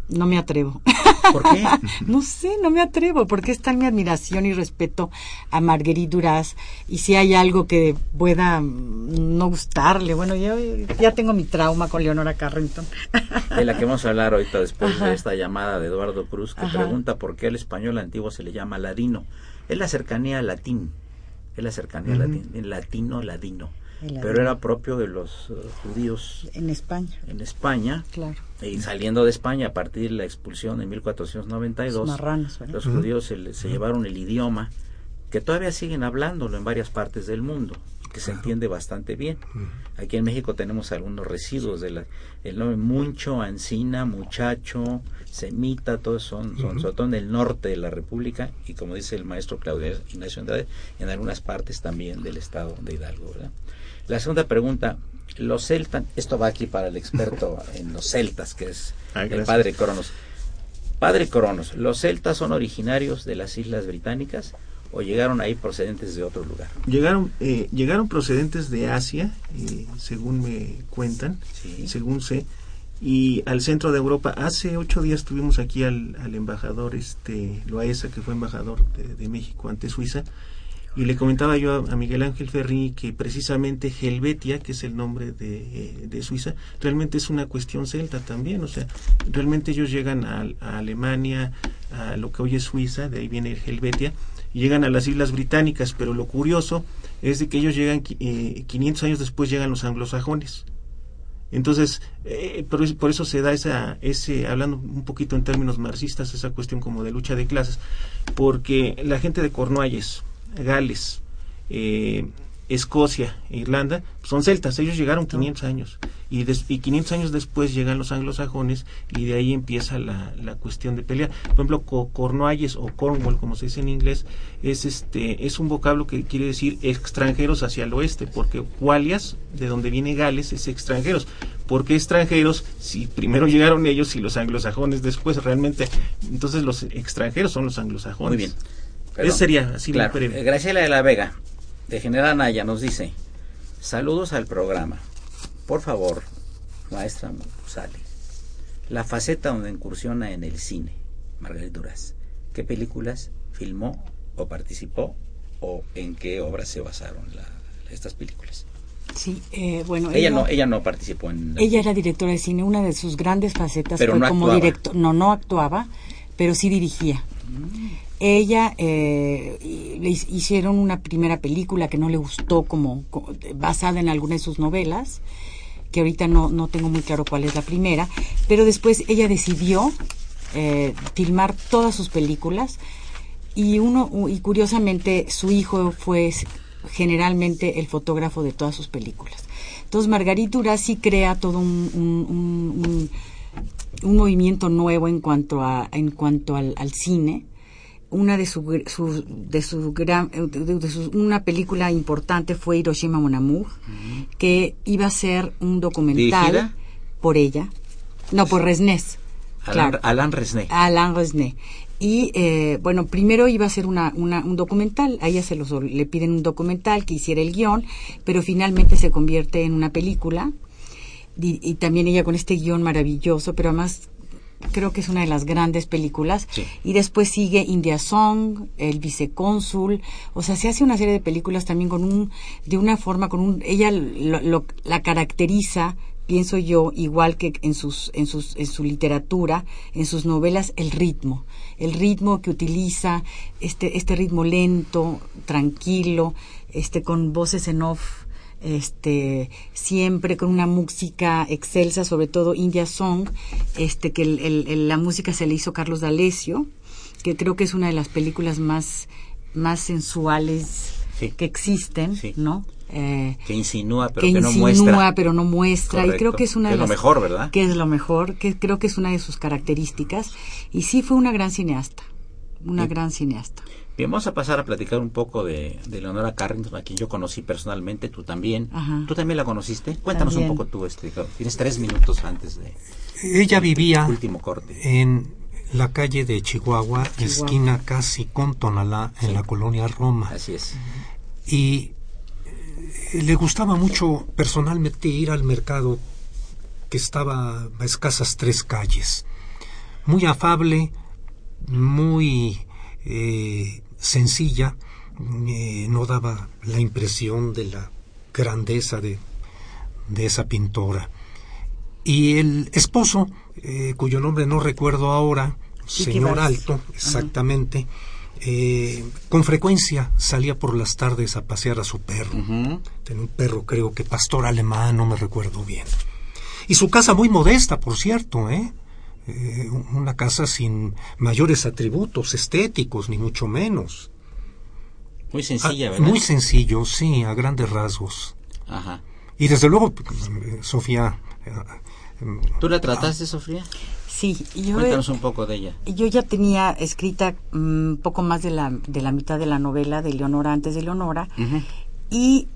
no me atrevo. ¿Por qué? No sé, no me atrevo, porque está en mi admiración y respeto a Marguerite Duras. Y si hay algo que pueda no gustarle, bueno, yo ya tengo mi trauma con Leonora Carrington. de la que vamos a hablar ahorita después Ajá. de esta llamada de Eduardo Cruz que Ajá. pregunta por qué al español antiguo se le llama ladino. Es la cercanía al latín, es la cercanía al latín, latino, ladino. Pero era propio de los eh, judíos. En España, en España. Claro. y saliendo de España a partir de la expulsión en 1492, Los marranos, los judíos se, le- se llevaron el idioma que todavía siguen hablándolo en varias partes del mundo y que se entiende bastante bien. Aquí en México tenemos algunos residuos de la, el nombre Muncho, Ancina, Muchacho, Semita, todos son, son sobre todo en el norte de la República y como dice el maestro Claudio Ignacio Andrade, en algunas partes también del estado de Hidalgo. ¿verdad? La segunda pregunta, los celtas, esto va aquí para el experto en los celtas, que es Ah, el padre Cronos. Padre Cronos, ¿los celtas son originarios de las Islas Británicas o llegaron ahí procedentes de otro lugar? Llegaron, eh, llegaron procedentes de Asia, eh, según me cuentan, Sí. según sé, y al centro de Europa. Hace ocho días tuvimos aquí al, al embajador este Loaesa, que fue embajador de, de México ante Suiza, y le comentaba yo a, Miguel Ángel Ferri que precisamente Helvetia, que es el nombre de, de Suiza, realmente es una cuestión celta también. O sea, realmente ellos llegan a, a Alemania, a lo que hoy es Suiza, de ahí viene el Helvetia, y llegan a las Islas Británicas. Pero lo curioso es de que ellos llegan, eh, 500 años después llegan los anglosajones. Entonces, eh, por, eso, por eso se da esa, ese, hablando un poquito en términos marxistas, esa cuestión como de lucha de clases, porque la gente de Cornualles, Gales, eh, Escocia e Irlanda son celtas, ellos llegaron 500 años y, des- y 500 años después llegan los anglosajones y de ahí empieza la, la cuestión de pelea. Por ejemplo, co- Cornualles o Cornwall, como se dice en inglés, es este es un vocablo que quiere decir extranjeros hacia el oeste, porque Qualias, de donde viene Gales, es extranjeros. ¿Por qué extranjeros? Si primero llegaron ellos y los anglosajones después, realmente, entonces los extranjeros son los anglosajones. Muy bien. Eso sería así Claro. Eh, Graciela de la Vega, de General Anaya, nos dice: Saludos al programa. Por favor, maestra Musali, la faceta donde incursiona en el cine, Margarita Duras. ¿Qué películas filmó o participó o en qué obras se basaron la- estas películas? Sí, eh, bueno, Ella no, ella no participó en. la- Ella era directora de cine, una de sus grandes facetas Pero fue no como director. No, no actuaba, pero sí dirigía. Ella eh, hicieron una primera película que no le gustó como, co- basada en alguna de sus novelas, que ahorita no, no tengo muy claro cuál es la primera, pero después ella decidió eh, filmar todas sus películas y uno y curiosamente su hijo fue generalmente el fotógrafo de todas sus películas. Entonces Margarita Duras sí crea todo un- un- un movimiento nuevo en cuanto a en cuanto al, al cine. Una de su, gr- su- de su gran de- de su- una película importante fue Hiroshima Mon Amour, que iba a ser un documental ¿Dirigida? por ella, no por Resnés. Alain, claro. Alain Resnais. Alain Resnais. Y eh, bueno, primero iba a ser una, una- un documental, a ella se los, le piden un documental que hiciera el guion, pero finalmente se convierte en una película. Y, y también ella con este guion maravilloso, pero además creo que es una de las grandes películas. Sí. Y después sigue India Song, El Vicecónsul, o sea, se hace una serie de películas también con un, de una forma, con un, ella lo- lo- la caracteriza, pienso yo, igual que en sus, en sus, en su literatura, en sus novelas, el ritmo, el ritmo que utiliza, este, este ritmo lento, tranquilo, este, con voces en off, este siempre con una música excelsa sobre todo India Song este que el- el- el- la música se le hizo Carlos D'Alessio que creo que es una de las películas más más sensuales que existen, ¿no? Eh, que insinúa pero que, que no muestra. pero no muestra. Y creo que es una de las, lo mejor verdad que es lo mejor que creo que es una de sus características. Y sí fue una gran cineasta una gran cineasta Bien, vamos a pasar a platicar un poco de, de Leonora Carrington, a quien yo conocí personalmente, tú también. ¿Tú también la conociste? Cuéntanos un poco tú, este, tienes tres minutos antes de... Ella vivía último corte. en la calle de Chihuahua, esquina casi con Tonalá, en la colonia Roma. Así es. Y eh, le gustaba mucho personalmente ir al mercado que estaba a escasas tres calles. Muy afable, muy eh, sencilla, eh, no daba la impresión de la grandeza de, de esa pintora. Y el esposo, eh, cuyo nombre no recuerdo ahora, señor Alto, exactamente, eh, con frecuencia salía por las tardes a pasear a su perro. Tenía un perro, creo que pastor alemán, no me recuerdo bien. Y su casa muy modesta, por cierto, ¿eh? Eh, una casa sin mayores atributos estéticos, ni mucho menos. Muy sencilla, ah, ¿verdad? Muy sencillo, sí, a grandes rasgos. Ajá. Y desde luego, Sofía... Eh, ¿Tú la trataste, Sofía? Sí, yo... Cuéntanos un poco de ella. Yo ya tenía escrita un mm, poco más de la, de la mitad de la novela de Leonora antes de Leonora. Y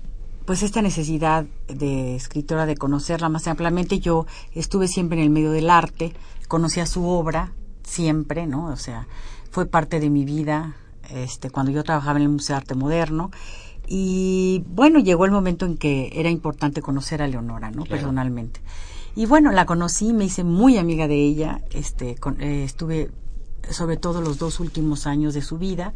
pues esta necesidad de escritora de conocerla más ampliamente, yo estuve siempre en el medio del arte, conocía su obra siempre, ¿no? O sea, fue parte de mi vida este, cuando yo trabajaba en el Museo de Arte Moderno. Y bueno, llegó el momento en que era importante conocer a Leonora, ¿no? Personalmente. Y bueno, la conocí, me hice muy amiga de ella, este, eh, estuve sobre todo los dos últimos años de su vida.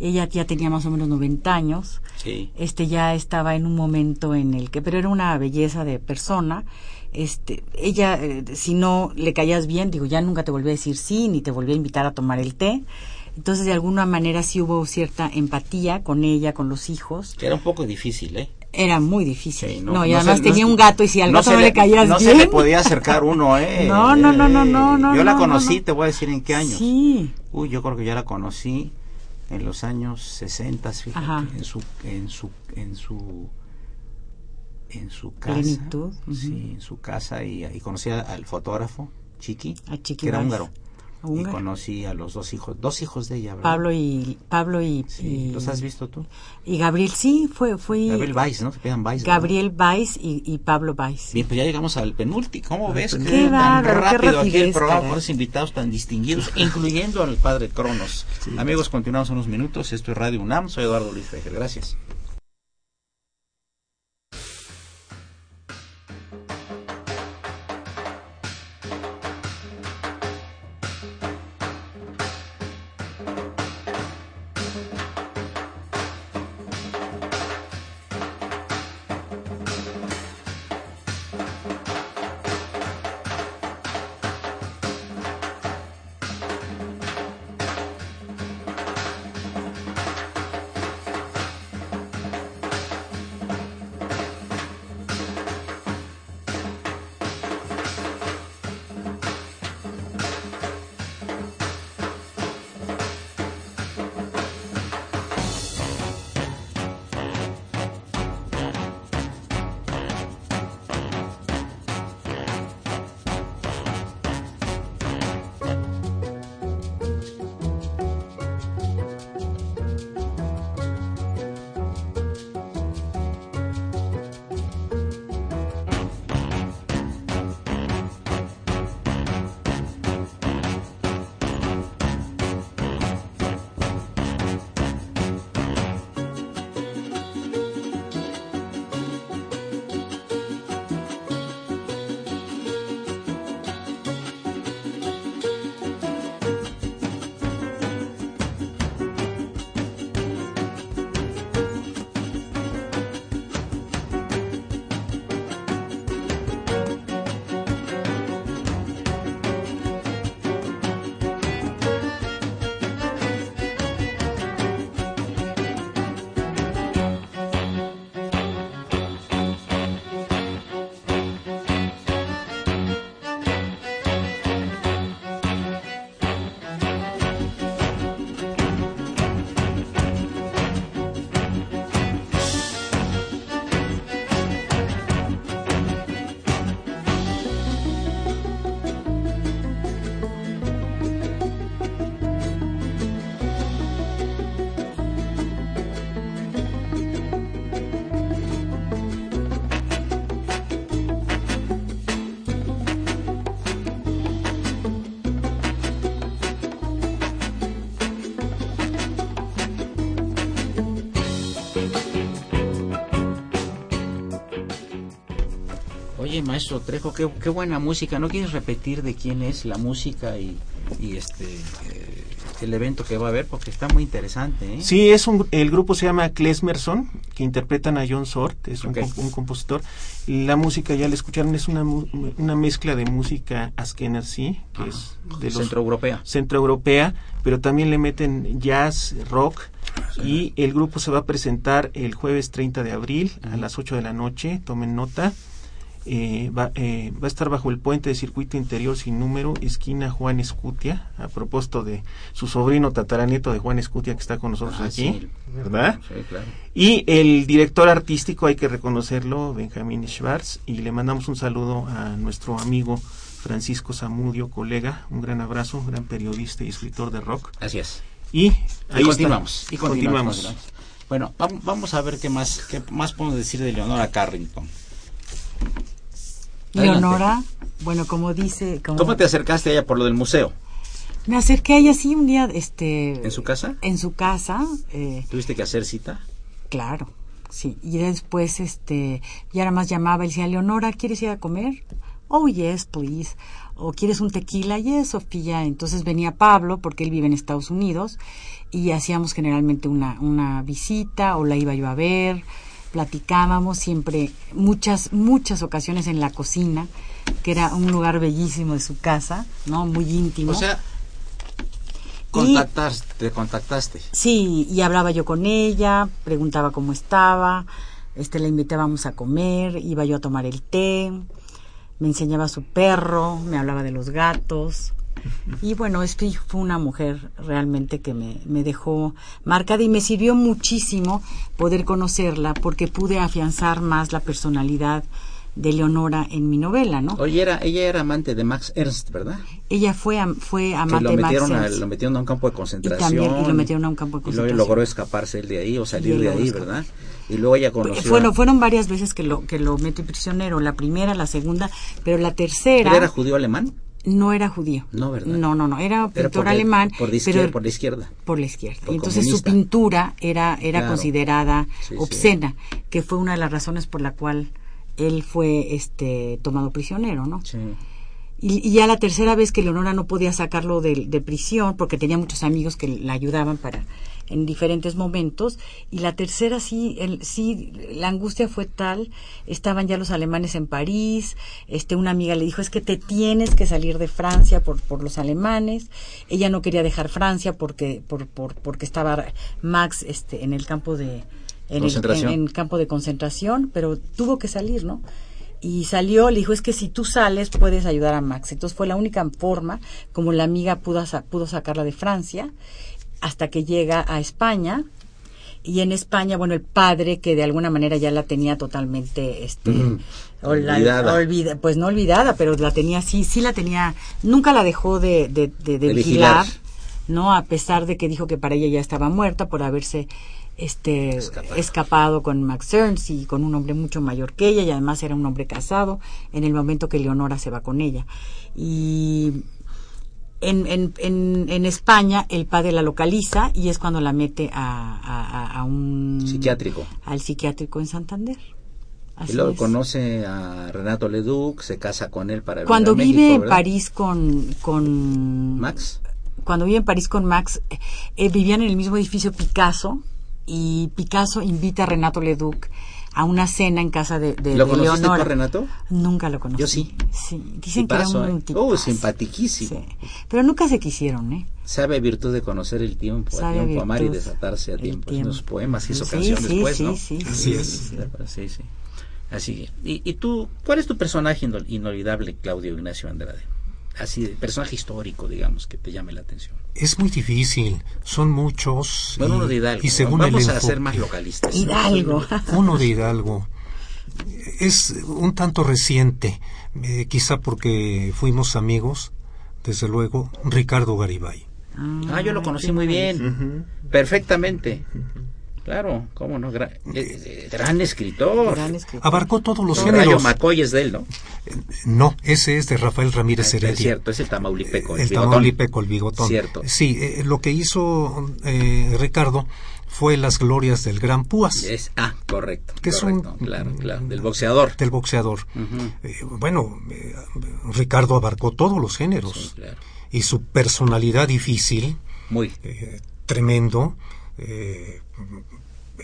Ella ya tenía más o menos 90 años. Sí. Este ya estaba en un momento en el que, pero era una belleza de persona este, ella, eh, si no le caías bien, digo, ya nunca te volví a decir sí, ni te volví a invitar a tomar el té. Entonces, de alguna manera sí hubo cierta empatía con ella, con los hijos. Que era un poco difícil, ¿eh? Era muy difícil. no, y además tenía un gato y si al gato no, le, caías bien. No se le podía acercar uno, ¿eh? no, no, no, no, no, no. Yo la conocí, te voy a decir en qué años. Sí. Uy, yo creo que ya la conocí en los años 60, fíjate, en su, en su, en su en su casa. Sí, en su casa y, y conocí al fotógrafo, Chiqui, que era húngaro. Y conocí a los dos hijos, dos hijos de ella, Pablo y Pablo y, ¿Los has visto tú? Y Gabriel, sí, fue fue Gabriel Weiss, ¿no? Se Weiss. Gabriel Weiss y, y, Pablo Weiss. Bien, pues ya llegamos al penúltimo. ¿Cómo ves? Qué, qué tan rápido aquí el programa con los invitados tan distinguidos, incluyendo al padre Cronos. Amigos, continuamos unos minutos. Esto es Radio UNAM. Soy Eduardo Luis Fejer. Gracias. Oye, maestro Trejo, qué, qué buena música. ¿No quieres repetir de quién es la música y, y este eh, el evento que va a haber? Porque está muy interesante. ¿eh? Sí, es un, el grupo se llama Klesmerson, que interpretan a John Sort, es un, compositor. La música, ya la escucharon, es una, una mezcla de música askenazí, que es de los Centroeuropea. centroeuropea, pero también le meten jazz, rock. Y el grupo se va a presentar el jueves 30 de abril a las 8 de la noche, tomen nota. Eh, va, eh, va a estar bajo el puente de circuito interior sin número, esquina Juan Escutia, a propósito de su sobrino tataranieto de Juan Escutia que está con nosotros Ah, aquí, sí. ¿verdad? Sí, claro. Y el director artístico, hay que reconocerlo, Benjamín Schwartz, y le mandamos un saludo a nuestro amigo Francisco Zamudio, colega, un gran abrazo, un gran periodista y escritor de rock. Así es. Y Y ahí continuamos. está. Y continuamos. continuamos. Bueno, vam- vamos a ver qué más, qué más podemos decir de Leonora Carrington. Leonora, bueno, como dice... Como ¿Cómo te acercaste a ella por lo del museo? Me acerqué a ella así un día, este... ¿En su casa? En su casa, eh, ¿Tuviste que hacer cita? claro, sí. Y después, este, ya nada más llamaba y decía, Leonora, ¿quieres ir a comer? Oh, yes, please. ¿O quieres un tequila? Yes, Sofía. Entonces venía Pablo, porque él vive en Estados Unidos, y hacíamos generalmente una, una visita, o la iba yo a ver, platicábamos siempre, muchas, muchas ocasiones en la cocina, que era un lugar bellísimo de su casa, ¿no? Muy íntimo. O sea, contactaste, te contactaste. Sí, y hablaba yo con ella, preguntaba cómo estaba, este la invitábamos a comer, iba yo a tomar el té, me enseñaba su perro, me hablaba de los gatos. Y bueno, es que fue una mujer realmente que me, me dejó marcada y me sirvió muchísimo poder conocerla porque pude afianzar más la personalidad de Leonora en mi novela, ¿no? Oye, era, ella era amante de Max Ernst, ¿verdad? Ella fue, fue amante lo de Max metieron, a, Ernst. lo metieron a un campo de concentración. también- y lo metieron a un campo de Y concentración. logró escaparse él de ahí o salir Y de ahí. ¿verdad? Y luego ella conoció... Fueron, a- fueron varias veces que lo, que lo metió prisionero, la primera, la segunda, pero la tercera ¿Él era judío alemán? No era judío. No, ¿verdad? No, no, no, era Era pintor por, alemán, por, la izquierda, pero por la izquierda. por la izquierda. Por entonces su pintura era, era Claro. considerada Sí, sí. obscena, que fue una de las razones por la cual él fue este tomado prisionero, ¿no? Sí. Y, y ya la tercera vez que Leonora no podía sacarlo de, de prisión porque tenía muchos amigos que la ayudaban para en diferentes momentos y la tercera sí el, sí la angustia fue tal estaban ya los alemanes en París este una amiga le dijo es que te tienes que salir de Francia por por los alemanes ella no quería dejar Francia porque por, por porque estaba Max este en el campo de en el, Concentración. en- en campo de concentración pero tuvo que salir no y salió, le dijo, es que si tú sales puedes ayudar a Max. Entonces fue la única forma como la amiga pudo, sa- pudo sacarla de Francia hasta que llega a España. Y en España, bueno, el padre que de alguna manera ya la tenía totalmente, este, Olvidada. olvida- pues no olvidada, pero la tenía, sí, sí la tenía, nunca la dejó de, de, de- de De vigilar, vigilar. ¿no? A pesar de que dijo que para ella ya estaba muerta por haberse este Escapado. escapado con Max Ernst y con un hombre mucho mayor que ella y además era un hombre casado en el momento que Leonora se va con ella y en, en, en, en España el padre la localiza y es cuando la mete a, a- un Psiquiátrico. al psiquiátrico en Santander Así y luego es. conoce a Renato Leduc, se casa con él para venir cuando a vive México, en ¿verdad? París con con Max. cuando vive en París con Max, eh, vivían en el mismo edificio Picasso y Picasso invita a Renato Leduc a una cena en casa de, de, ¿Lo de conociste Leonora. Renato? Nunca lo conocí. Yo sí. Sí, dicen Tipazo, que era un ¿eh? tipo. Oh, simpatiquísimo. Sí. Pero nunca se quisieron, ¿eh? Sabe virtud de conocer el tiempo, a Sabe tiempo amar y desatarse a tiempo. tiempo. Los poemas hizo Sí, canción sí, después, sí, ¿no? sí, sí, Así sí, es. sí. Sí, sí. Así. ¿Y, y tú, cuál es tu personaje inol- inolvidable, Claudio Ignacio Andrade? Así, de personaje histórico, digamos, que te llame la atención. Es muy difícil, son muchos. Bueno, y, uno de Hidalgo. y según Vamos el a ser más localistas. Hidalgo. Uno de Hidalgo. Es un tanto reciente, eh, quizá porque fuimos amigos, desde luego, Ricardo Garibay. Ah, yo lo conocí muy bien. Perfectamente. Claro, cómo no, gran, eh, eh, gran escritor. Gran escritor. Abarcó todos los El Rayo géneros. Macoy es de él, ¿no? No, ese es de Rafael Ramírez Ah, Heredia. es cierto, es el tamaulipeco. el bigotón. tamaulipeco, el bigotón. Cierto. Sí, eh, lo que hizo eh, Ricardo fue las glorias del Gran Púas, Es, ah, correcto. Que es un- claro, claro, del boxeador. del boxeador. Eh, bueno, eh, Ricardo abarcó todos los géneros Sí, claro. y su personalidad difícil, Muy. eh, tremendo, eh,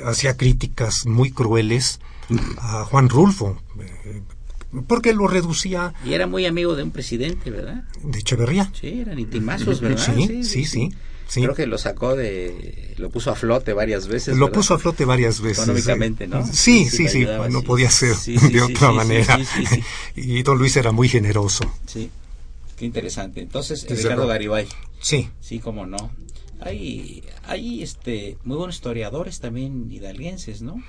hacía críticas muy crueles a Juan Rulfo, eh, porque lo reducía Y era muy amigo de un presidente, ¿verdad? de Echeverría. Sí, eran intimazos, ¿verdad? Sí, sí, sí. sí. Creo que lo sacó de... Lo puso a flote varias veces. Lo ¿verdad? puso a flote varias veces. Económicamente, ¿no? Sí, Sí, sí, le sí, ayudaba, no sí. podía ser Sí, sí, de sí, otra sí, manera. sí, sí, sí. Y don Luis era muy generoso. Sí, qué interesante. Entonces, Desde Ricardo. Garibay, Sí, sí, cómo no. Hay, hay este, muy buenos historiadores también hidalguenses, ¿no?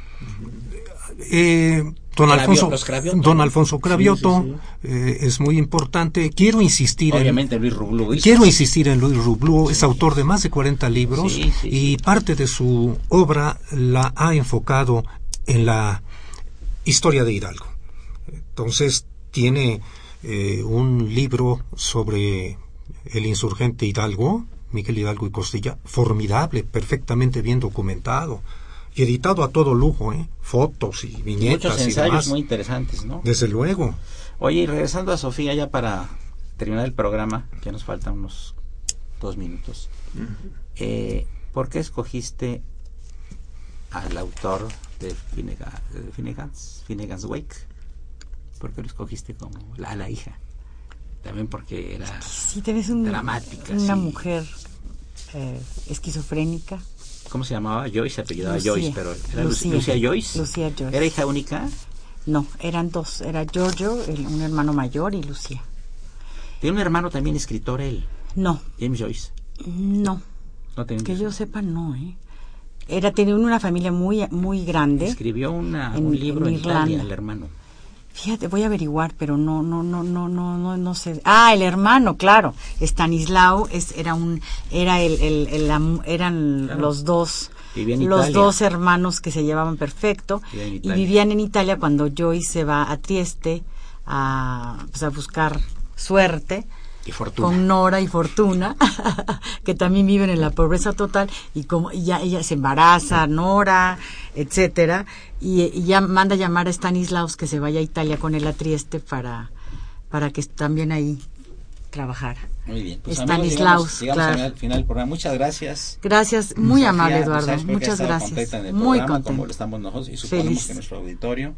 Eh, don Alfonso, Cravioto, don. Alfonso Cravioto Sí, sí, eh, es muy importante. Quiero insistir Obviamente Luis Rublú. en, quiero insistir en Luis Rublú, es autor de más de 40 libros y parte de su obra la ha enfocado en la historia de Hidalgo. Entonces tiene eh, un libro sobre el insurgente Hidalgo, Miguel Hidalgo y Costilla, formidable, perfectamente bien documentado y editado a todo lujo, ¿eh? fotos y y viñetas muchos y ensayos demás. muy interesantes, ¿no? Desde luego. Oye, y regresando a Sofía ya para terminar el programa, que nos faltan unos dos minutos. eh, ¿Por qué escogiste al autor de Finnegan, Finnegan's, Finnegan's Wake? ¿Por qué lo escogiste como la, la hija? También porque era Sí, tenés un- Dramática, una sí. mujer eh, esquizofrénica. ¿Cómo se llamaba? Joyce, se apellidaba Lucía. Joyce, pero ¿era Lu- Lucía. Lucía Joyce? Lucía Joyce. ¿Era hija única? No, eran dos. Era Giorgio, el- un hermano mayor, y Lucía. Tiene un hermano también escritor él, No, James Joyce. no. No tenía Que yo sepa, no, ¿eh? Era, tenía una familia muy, muy grande. Escribió una, En- un libro en, en Italia, Irlanda. el hermano. Fíjate, voy a averiguar, pero no, no, no, no, no, no, no sé. Ah, el hermano, claro. Stanislao es, era un, era el, el, eran Claro. los dos, los Italia. dos hermanos que se llevaban perfecto y vivían en Italia cuando Joyce se va a Trieste a, pues, a buscar suerte Y Fortuna. con Nora y Fortuna, que también viven en la pobreza total, y como y ya ella se embaraza, Nora, etcétera, y, y ya manda llamar a Stanislaus que se vaya a Italia con él a Trieste para, para que también ahí trabajara. Muy bien. Pues, Stanislaus, amigos, llegamos, llegamos claro. al final del programa. Muchas gracias. Gracias, muy Sofía amable González, Eduardo, muchas gracias. contenta Muy programa, como contenta. lo estamos nosotros y suponemos Feliz. que nuestro auditorio.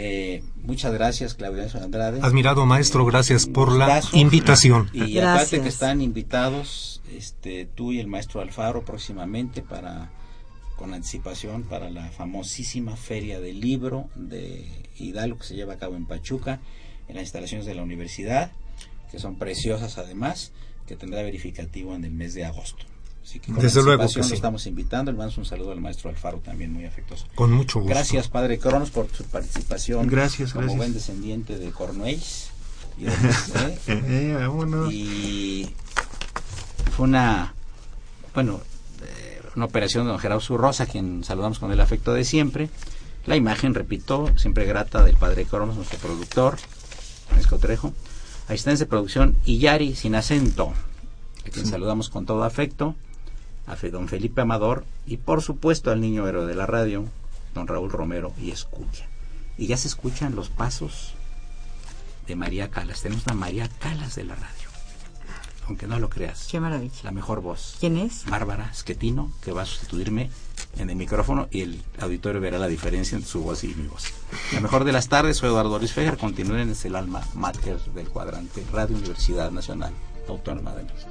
Eh, muchas gracias, Claudia Andrade. Admirado maestro, gracias por la invitación. Y Gracias. aparte que están invitados este, tú y el maestro Alfaro próximamente para con anticipación para la famosísima feria del libro de Hidalgo que se lleva a cabo en Pachuca en las instalaciones de la universidad que son preciosas además que tendrá verificativo en el mes de agosto así que con Desde luego que sí. lo estamos invitando le mandamos un saludo al maestro Alfaro también muy afectuoso Con mucho gusto. gracias padre Cronos por su participación Gracias, como gracias. buen descendiente de Cornualles y de- ¿eh? Eh, y fue una bueno eh, una operación de don Gerardo Zurrosa quien saludamos con el afecto de siempre la imagen repito siempre grata del padre Cronos nuestro productor Francisco Trejo asistentes de producción Iyari sin acento a quien saludamos con todo afecto a Fe- don Felipe Amador y por supuesto al niño héroe de la radio don Raúl Romero y escucha y ya se escuchan los pasos de María Calas tenemos una María Calas de la radio aunque no lo creas Qué maravilla. la mejor voz ¿Quién es? Bárbara Schettino, que va a sustituirme en el micrófono y el auditorio verá la diferencia entre su voz y mi voz. La mejor de las tardes, soy Eduardo Luis Fejer, continúen en el alma mater del cuadrante Radio Universidad Nacional Autónoma de México.